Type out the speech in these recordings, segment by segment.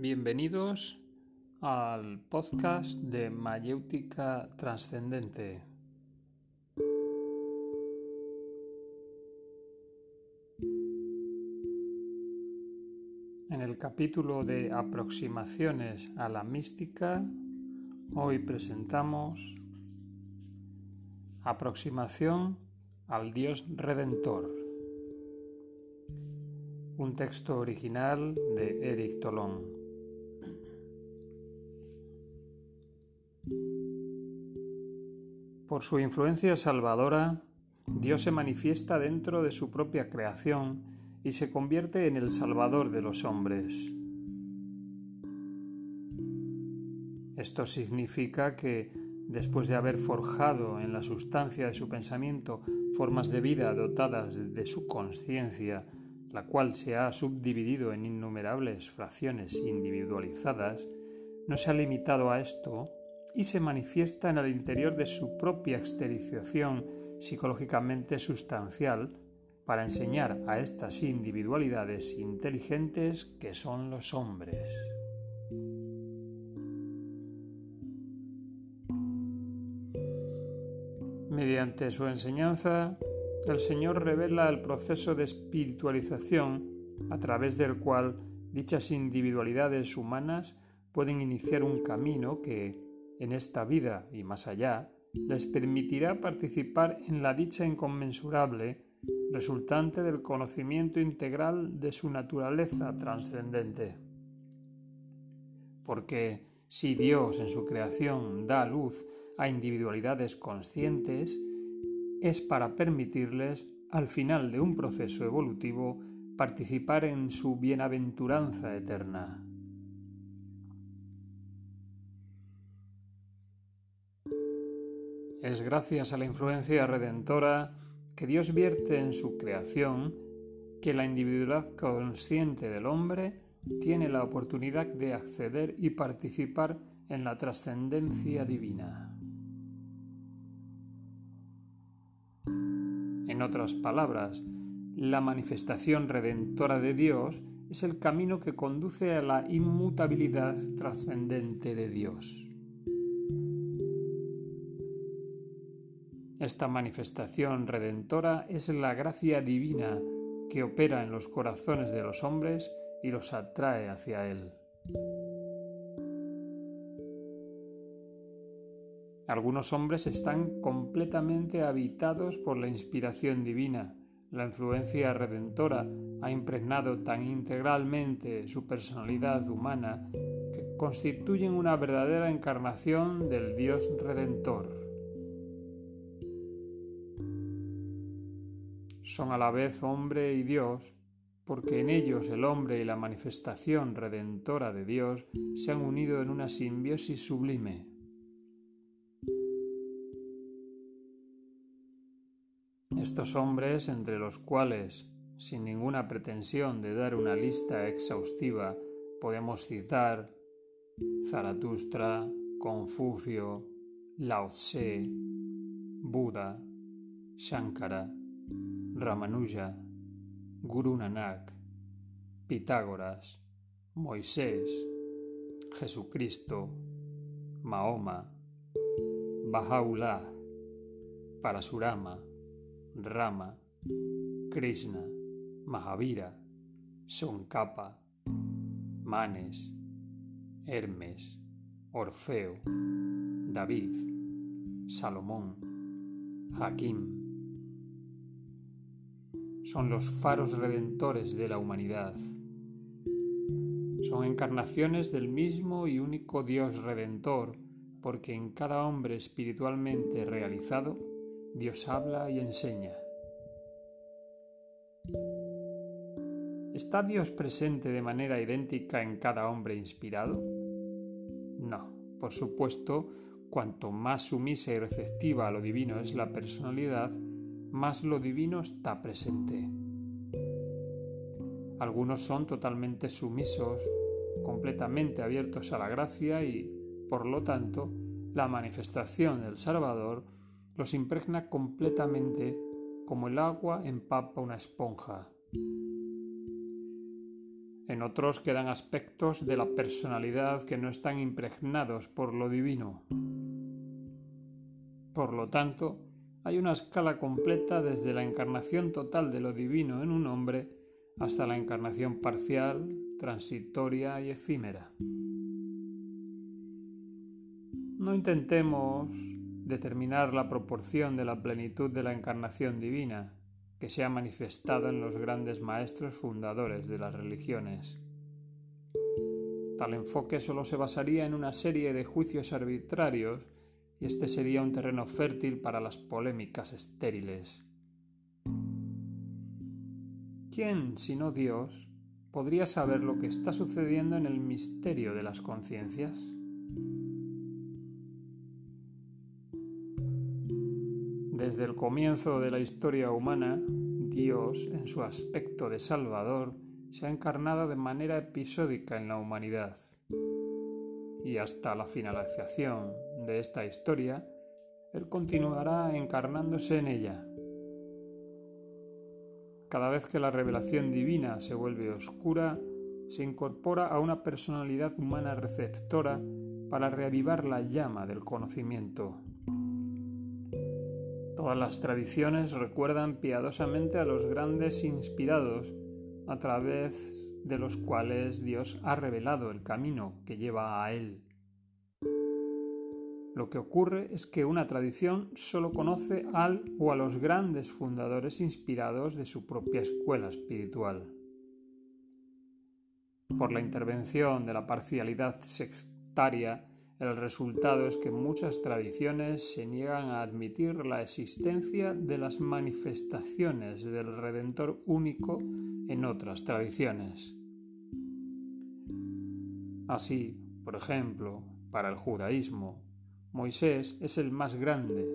Bienvenidos al podcast de Mayéutica Trascendente. En el capítulo de aproximaciones a la mística, hoy presentamos aproximación al Dios Redentor. Un texto original de Eric Tolón. Por su influencia salvadora, Dios se manifiesta dentro de su propia creación y se convierte en el Salvador de los hombres. Esto significa que, después de haber forjado en la sustancia de su pensamiento formas de vida dotadas de su conciencia, la cual se ha subdividido en innumerables fracciones individualizadas, no se ha limitado a esto y se manifiesta en el interior de su propia exterioración psicológicamente sustancial para enseñar a estas individualidades inteligentes que son los hombres. Mediante su enseñanza, el Señor revela el proceso de espiritualización a través del cual dichas individualidades humanas pueden iniciar un camino que, en esta vida y más allá, les permitirá participar en la dicha inconmensurable resultante del conocimiento integral de su naturaleza trascendente. Porque si Dios en su creación da luz a individualidades conscientes, es para permitirles, al final de un proceso evolutivo, participar en su bienaventuranza eterna. Es gracias a la influencia redentora que Dios vierte en su creación que la individualidad consciente del hombre tiene la oportunidad de acceder y participar en la trascendencia divina. En otras palabras, la manifestación redentora de Dios es el camino que conduce a la inmutabilidad trascendente de Dios. Esta manifestación redentora es la gracia divina que opera en los corazones de los hombres y los atrae hacia Él. Algunos hombres están completamente habitados por la inspiración divina. La influencia redentora ha impregnado tan integralmente su personalidad humana que constituyen una verdadera encarnación del Dios redentor. Son a la vez hombre y Dios, porque en ellos el hombre y la manifestación redentora de Dios se han unido en una simbiosis sublime. Estos hombres, entre los cuales, sin ninguna pretensión de dar una lista exhaustiva, podemos citar Zaratustra, Confucio, Lao Tse, Buda, Shankara, Ramanuja, Guru Nanak, Pitágoras, Moisés, Jesucristo, Mahoma, Baha'u'llah, Parasurama, Rama, Krishna, Mahavira, Sonkapa, Manes, Hermes, Orfeo, David, Salomón, Hakim. Son los faros redentores de la humanidad. Son encarnaciones del mismo y único Dios redentor, porque en cada hombre espiritualmente realizado Dios habla y enseña. ¿Está Dios presente de manera idéntica en cada hombre inspirado? No, por supuesto, cuanto más sumisa y receptiva a lo divino es la personalidad, más lo divino está presente. Algunos son totalmente sumisos, completamente abiertos a la gracia y, por lo tanto, la manifestación del Salvador los impregna completamente como el agua empapa una esponja. En otros quedan aspectos de la personalidad que no están impregnados por lo divino. Por lo tanto, hay una escala completa desde la encarnación total de lo divino en un hombre hasta la encarnación parcial, transitoria y efímera. No intentemos determinar la proporción de la plenitud de la encarnación divina que se ha manifestado en los grandes maestros fundadores de las religiones. Tal enfoque solo se basaría en una serie de juicios arbitrarios y este sería un terreno fértil para las polémicas estériles. ¿Quién, sino Dios, podría saber lo que está sucediendo en el misterio de las conciencias? Desde el comienzo de la historia humana, Dios, en su aspecto de Salvador, se ha encarnado de manera episódica en la humanidad. Y hasta la finalización de esta historia, Él continuará encarnándose en ella. Cada vez que la revelación divina se vuelve oscura, se incorpora a una personalidad humana receptora para reavivar la llama del conocimiento. Todas las tradiciones recuerdan piadosamente a los grandes inspirados a través de los cuales Dios ha revelado el camino que lleva a Él. Lo que ocurre es que una tradición solo conoce al o a los grandes fundadores inspirados de su propia escuela espiritual. Por la intervención de la parcialidad sectaria, el resultado es que muchas tradiciones se niegan a admitir la existencia de las manifestaciones del Redentor único en otras tradiciones. Así, por ejemplo, para el judaísmo, Moisés es el más grande,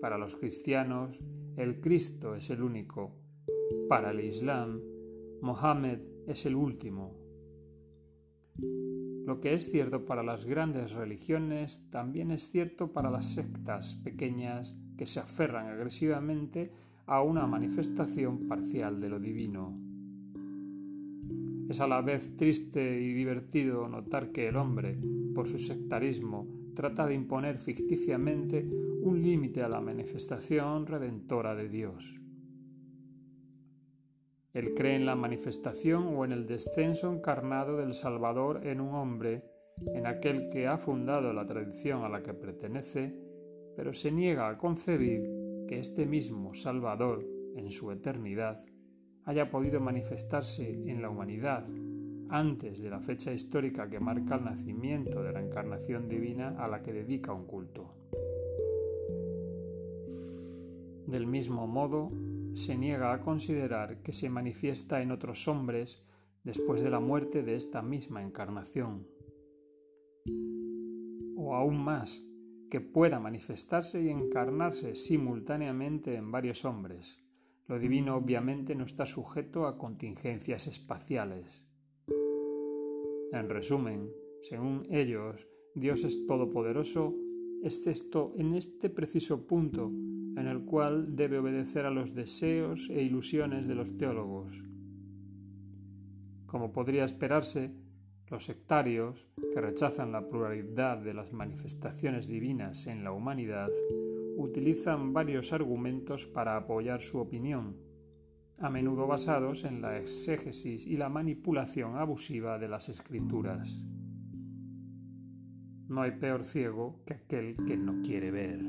para los cristianos el Cristo es el único, para el Islam Mohammed es el último. Lo que es cierto para las grandes religiones también es cierto para las sectas pequeñas que se aferran agresivamente a una manifestación parcial de lo divino. Es a la vez triste y divertido notar que el hombre, por su sectarismo, trata de imponer ficticiamente un límite a la manifestación redentora de Dios. Él cree en la manifestación o en el descenso encarnado del Salvador en un hombre, en aquel que ha fundado la tradición a la que pertenece, pero se niega a concebir que este mismo Salvador, en su eternidad, haya podido manifestarse en la humanidad antes de la fecha histórica que marca el nacimiento de la encarnación divina a la que dedica un culto. Del mismo modo, se niega a considerar que se manifiesta en otros hombres después de la muerte de esta misma encarnación. O aún más, que pueda manifestarse y encarnarse simultáneamente en varios hombres. Lo divino obviamente no está sujeto a contingencias espaciales. En resumen, según ellos, Dios es todopoderoso, excepto en este preciso punto en el cual debe obedecer a los deseos e ilusiones de los teólogos. Como podría esperarse, los sectarios, que rechazan la pluralidad de las manifestaciones divinas en la humanidad, utilizan varios argumentos para apoyar su opinión, a menudo basados en la exégesis y la manipulación abusiva de las escrituras. No hay peor ciego que aquel que no quiere ver.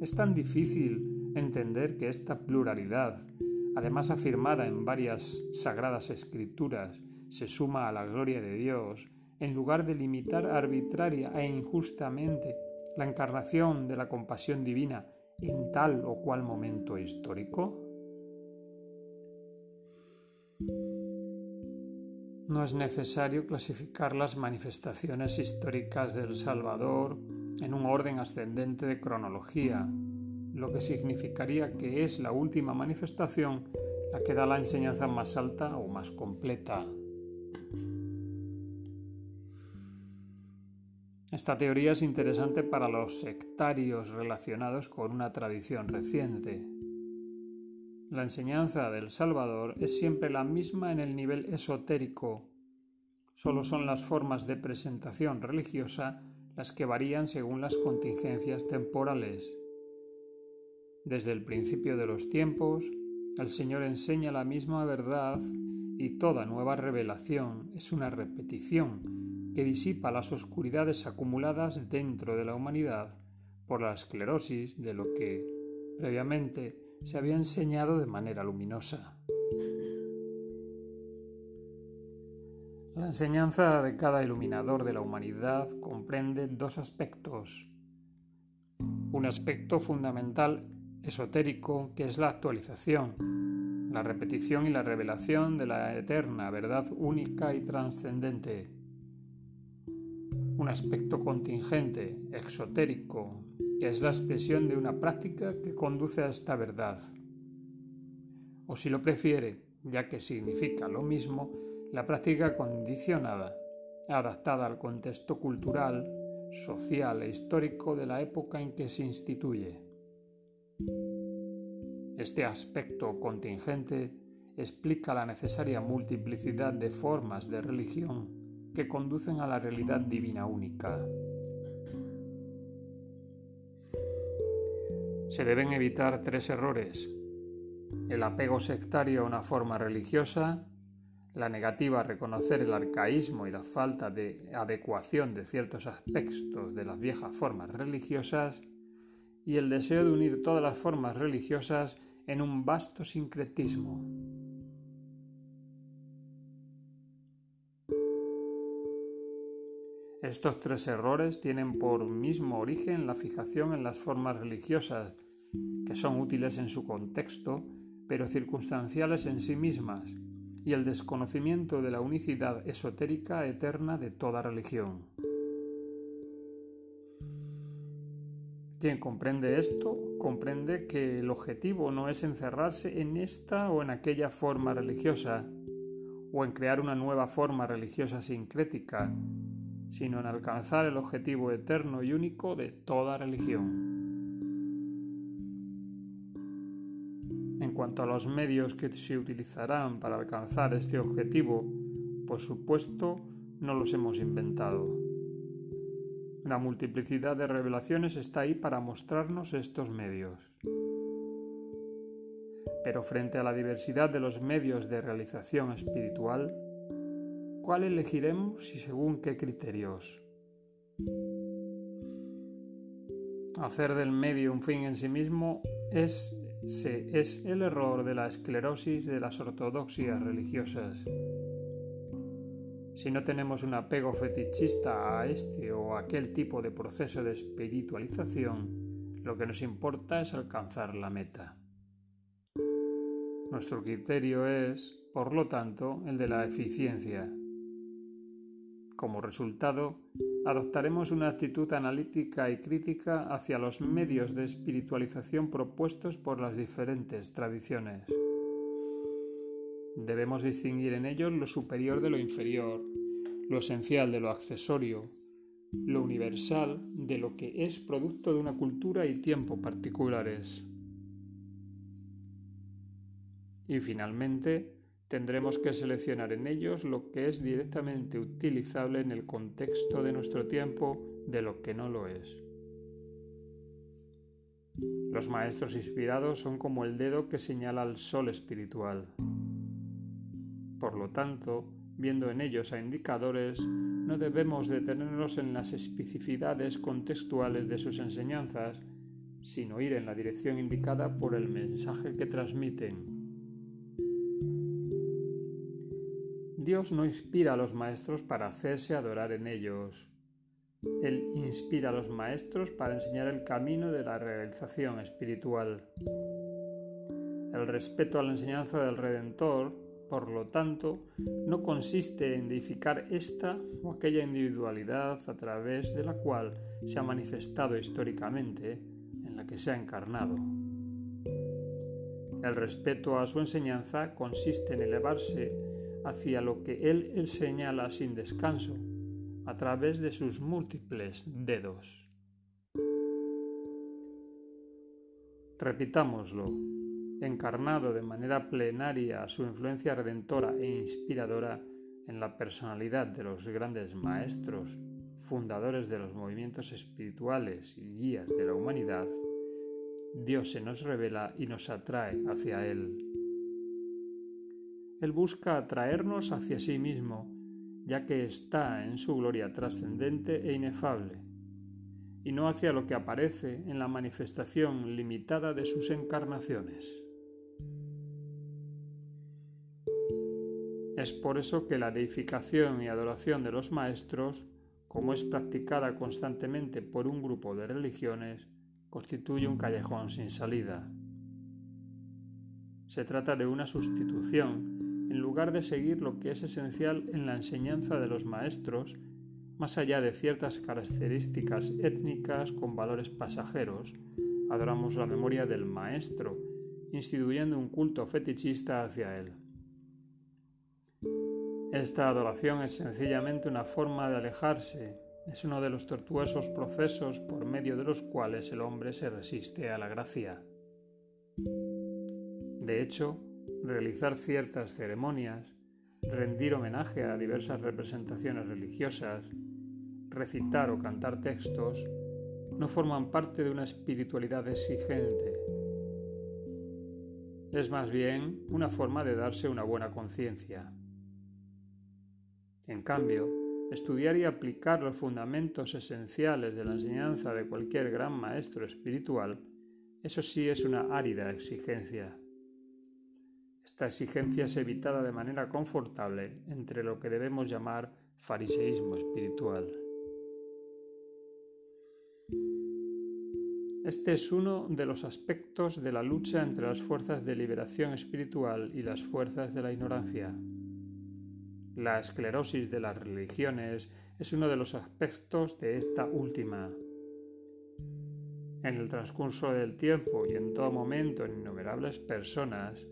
Es tan difícil entender que esta pluralidad, además afirmada en varias sagradas escrituras, se suma a la gloria de Dios, en lugar de limitar arbitraria e injustamente la encarnación de la compasión divina en tal o cual momento histórico? No es necesario clasificar las manifestaciones históricas del Salvador en un orden ascendente de cronología, lo que significaría que es la última manifestación la que da la enseñanza más alta o más completa. Esta teoría es interesante para los sectarios relacionados con una tradición reciente. La enseñanza del Salvador es siempre la misma en el nivel esotérico. Solo son las formas de presentación religiosa las que varían según las contingencias temporales. Desde el principio de los tiempos, el Señor enseña la misma verdad y toda nueva revelación es una repetición que disipa las oscuridades acumuladas dentro de la humanidad por la esclerosis de lo que previamente se había enseñado de manera luminosa. La enseñanza de cada iluminador de la humanidad comprende dos aspectos. Un aspecto fundamental esotérico que es la actualización, la repetición y la revelación de la eterna verdad única y trascendente. Un aspecto contingente, exotérico, que es la expresión de una práctica que conduce a esta verdad. O si lo prefiere, ya que significa lo mismo, la práctica condicionada, adaptada al contexto cultural, social e histórico de la época en que se instituye. Este aspecto contingente explica la necesaria multiplicidad de formas de religión que conducen a la realidad divina única. Se deben evitar tres errores. El apego sectario a una forma religiosa, la negativa a reconocer el arcaísmo y la falta de adecuación de ciertos aspectos de las viejas formas religiosas, y el deseo de unir todas las formas religiosas en un vasto sincretismo. Estos tres errores tienen por mismo origen la fijación en las formas religiosas, que son útiles en su contexto, pero circunstanciales en sí mismas, y el desconocimiento de la unicidad esotérica eterna de toda religión. Quien comprende esto, comprende que el objetivo no es encerrarse en esta o en aquella forma religiosa, o en crear una nueva forma religiosa sincrética, sino en alcanzar el objetivo eterno y único de toda religión. En cuanto a los medios que se utilizarán para alcanzar este objetivo, por supuesto, no los hemos inventado. La multiplicidad de revelaciones está ahí para mostrarnos estos medios. Pero frente a la diversidad de los medios de realización espiritual, ¿cuál elegiremos y según qué criterios? Hacer del medio un fin en sí mismo es, es el error de la esclerosis de las ortodoxias religiosas. Si no tenemos un apego fetichista a este o aquel tipo de proceso de espiritualización, lo que nos importa es alcanzar la meta. Nuestro criterio es, por lo tanto, el de la eficiencia. Como resultado, adoptaremos una actitud analítica y crítica hacia los medios de espiritualización propuestos por las diferentes tradiciones. Debemos distinguir en ellos lo superior de lo inferior, lo esencial de lo accesorio, lo universal de lo que es producto de una cultura y tiempo particulares. Y finalmente, tendremos que seleccionar en ellos lo que es directamente utilizable en el contexto de nuestro tiempo de lo que no lo es. Los maestros inspirados son como el dedo que señala al sol espiritual. Por lo tanto, viendo en ellos a indicadores, no debemos detenernos en las especificidades contextuales de sus enseñanzas, sino ir en la dirección indicada por el mensaje que transmiten. Dios no inspira a los maestros para hacerse adorar en ellos. Él inspira a los maestros para enseñar el camino de la realización espiritual. El respeto a la enseñanza del Redentor por lo tanto, no consiste en deificar esta o aquella individualidad a través de la cual se ha manifestado históricamente, en la que se ha encarnado. El respeto a su enseñanza consiste en elevarse hacia lo que él señala sin descanso, a través de sus múltiples dedos. Repitámoslo. encarnado de manera plenaria su influencia redentora e inspiradora en la personalidad de los grandes maestros, fundadores de los movimientos espirituales y guías de la humanidad, Dios se nos revela y nos atrae hacia Él. Él busca atraernos hacia sí mismo, ya que está en su gloria trascendente e inefable, y no hacia lo que aparece en la manifestación limitada de sus encarnaciones. Es por eso que la deificación y adoración de los maestros, como es practicada constantemente por un grupo de religiones, constituye un callejón sin salida. Se trata de una sustitución, en lugar de seguir lo que es esencial en la enseñanza de los maestros, más allá de ciertas características étnicas con valores pasajeros, adoramos la memoria del maestro, instituyendo un culto fetichista hacia él. Esta adoración es sencillamente una forma de alejarse, es uno de los tortuosos procesos por medio de los cuales el hombre se resiste a la gracia. De hecho, realizar ciertas ceremonias, rendir homenaje a diversas representaciones religiosas, recitar o cantar textos, no forman parte de una espiritualidad exigente. Es más bien una forma de darse una buena conciencia. En cambio, estudiar y aplicar los fundamentos esenciales de la enseñanza de cualquier gran maestro espiritual, eso sí es una árida exigencia. Esta exigencia es evitada de manera confortable entre lo que debemos llamar fariseísmo espiritual. Este es uno de los aspectos de la lucha entre las fuerzas de liberación espiritual y las fuerzas de la ignorancia. La esclerosis de las religiones es uno de los aspectos de esta última. En el transcurso del tiempo y en todo momento en innumerables personas,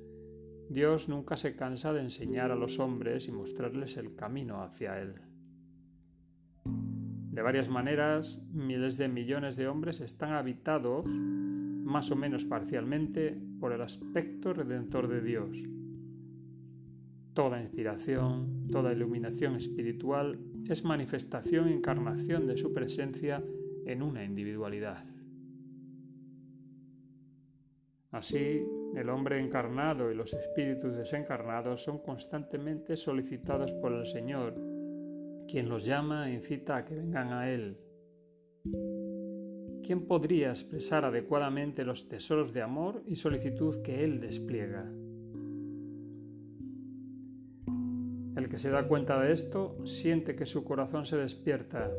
Dios nunca se cansa de enseñar a los hombres y mostrarles el camino hacia Él. De varias maneras, miles de millones de hombres están habitados, más o menos parcialmente, por el aspecto redentor de Dios Toda inspiración, toda iluminación espiritual es manifestación e encarnación de su presencia en una individualidad. Así, el hombre encarnado y los espíritus desencarnados son constantemente solicitados por el Señor, quien los llama e incita a que vengan a Él. ¿Quién podría expresar adecuadamente los tesoros de amor y solicitud que Él despliega? El que se da cuenta de esto siente que su corazón se despierta.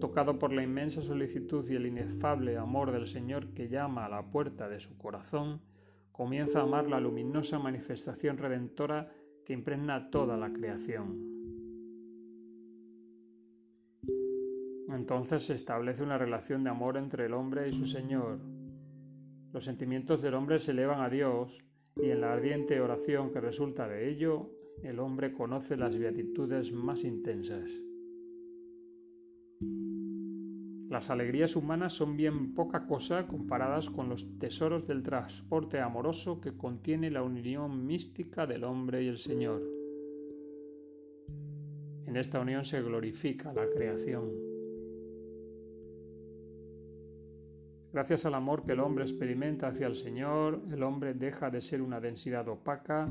Tocado por la inmensa solicitud y el inefable amor del Señor que llama a la puerta de su corazón, comienza a amar la luminosa manifestación redentora que impregna toda la creación. Entonces se establece una relación de amor entre el hombre y su Señor. Los sentimientos del hombre se elevan a Dios y en la ardiente oración que resulta de ello, el hombre conoce las beatitudes más intensas. Las alegrías humanas son bien poca cosa comparadas con los tesoros del transporte amoroso que contiene la unión mística del hombre y el Señor. En esta unión se glorifica la creación. Gracias al amor que el hombre experimenta hacia el Señor, el hombre deja de ser una densidad opaca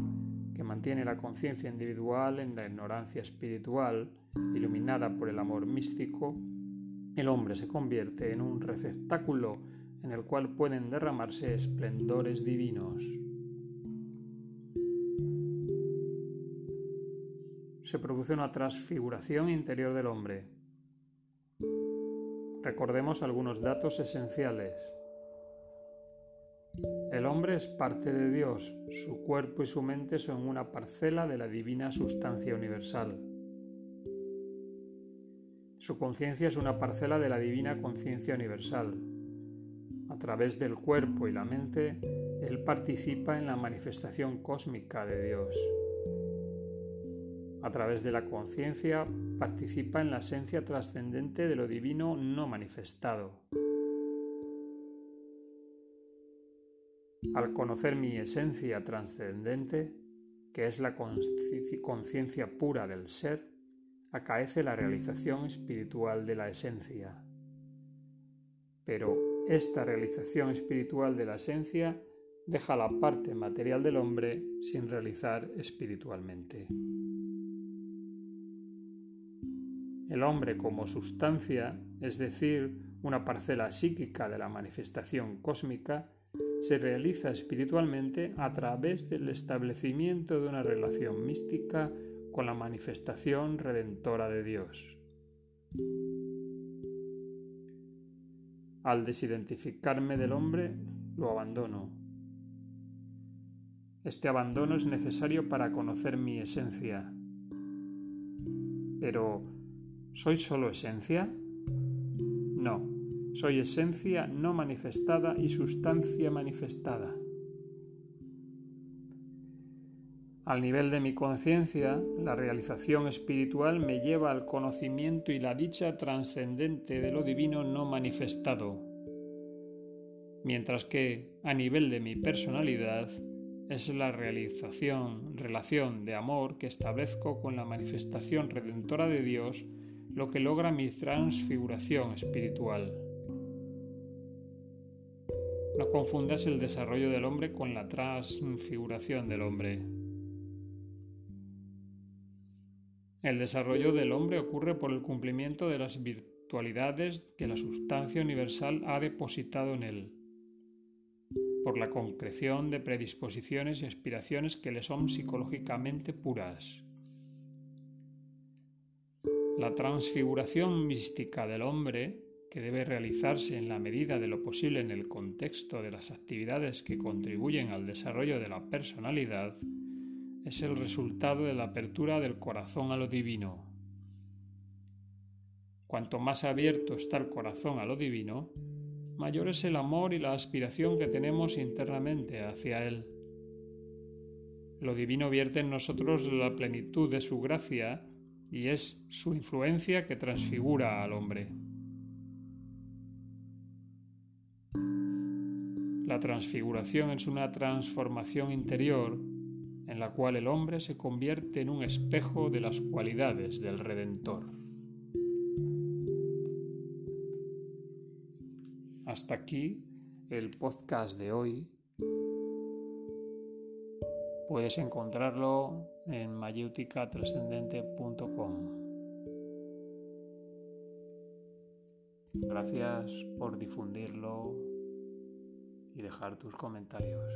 que mantiene la conciencia individual en la ignorancia espiritual, iluminada por el amor místico. El hombre se convierte en un receptáculo en el cual pueden derramarse esplendores divinos. Se produce una transfiguración interior del hombre Recordemos algunos datos esenciales. El hombre es parte de Dios, su cuerpo y su mente son una parcela de la divina sustancia universal. Su conciencia es una parcela de la divina conciencia universal. A través del cuerpo y la mente, Él participa en la manifestación cósmica de Dios a través de la conciencia, participa en la esencia trascendente de lo divino no manifestado. Al conocer mi esencia trascendente, que es la conciencia pura del ser, acaece la realización espiritual de la esencia. Pero esta realización espiritual de la esencia deja la parte material del hombre sin realizar espiritualmente. El hombre como sustancia, es decir, una parcela psíquica de la manifestación cósmica, se realiza espiritualmente a través del establecimiento de una relación mística con la manifestación redentora de Dios. Al desidentificarme del hombre, lo abandono. Este abandono es necesario para conocer mi esencia. Pero, ¿soy solo esencia? No, soy esencia no manifestada y sustancia manifestada. Al nivel de mi conciencia, la realización espiritual me lleva al conocimiento y la dicha trascendente de lo divino no manifestado, mientras que, a nivel de mi personalidad, es la realización, relación de amor que establezco con la manifestación redentora de Dios lo que logra mi transfiguración espiritual. No confundas el desarrollo del hombre con la transfiguración del hombre. El desarrollo del hombre ocurre por el cumplimiento de las virtualidades que la sustancia universal ha depositado en él, por la concreción de predisposiciones y aspiraciones que le son psicológicamente puras. La transfiguración mística del hombre, que debe realizarse en la medida de lo posible en el contexto de las actividades que contribuyen al desarrollo de la personalidad, es el resultado de la apertura del corazón a lo divino. Cuanto más abierto está el corazón a lo divino, mayor es el amor y la aspiración que tenemos internamente hacia Él. Lo divino vierte en nosotros la plenitud de su gracia y es su influencia que transfigura al hombre. La transfiguración es una transformación interior en la cual el hombre se convierte en un espejo de las cualidades del Redentor. Hasta aquí el podcast de hoy. Puedes encontrarlo en mayéuticatrascendente.com. Gracias por difundirlo y dejar tus comentarios.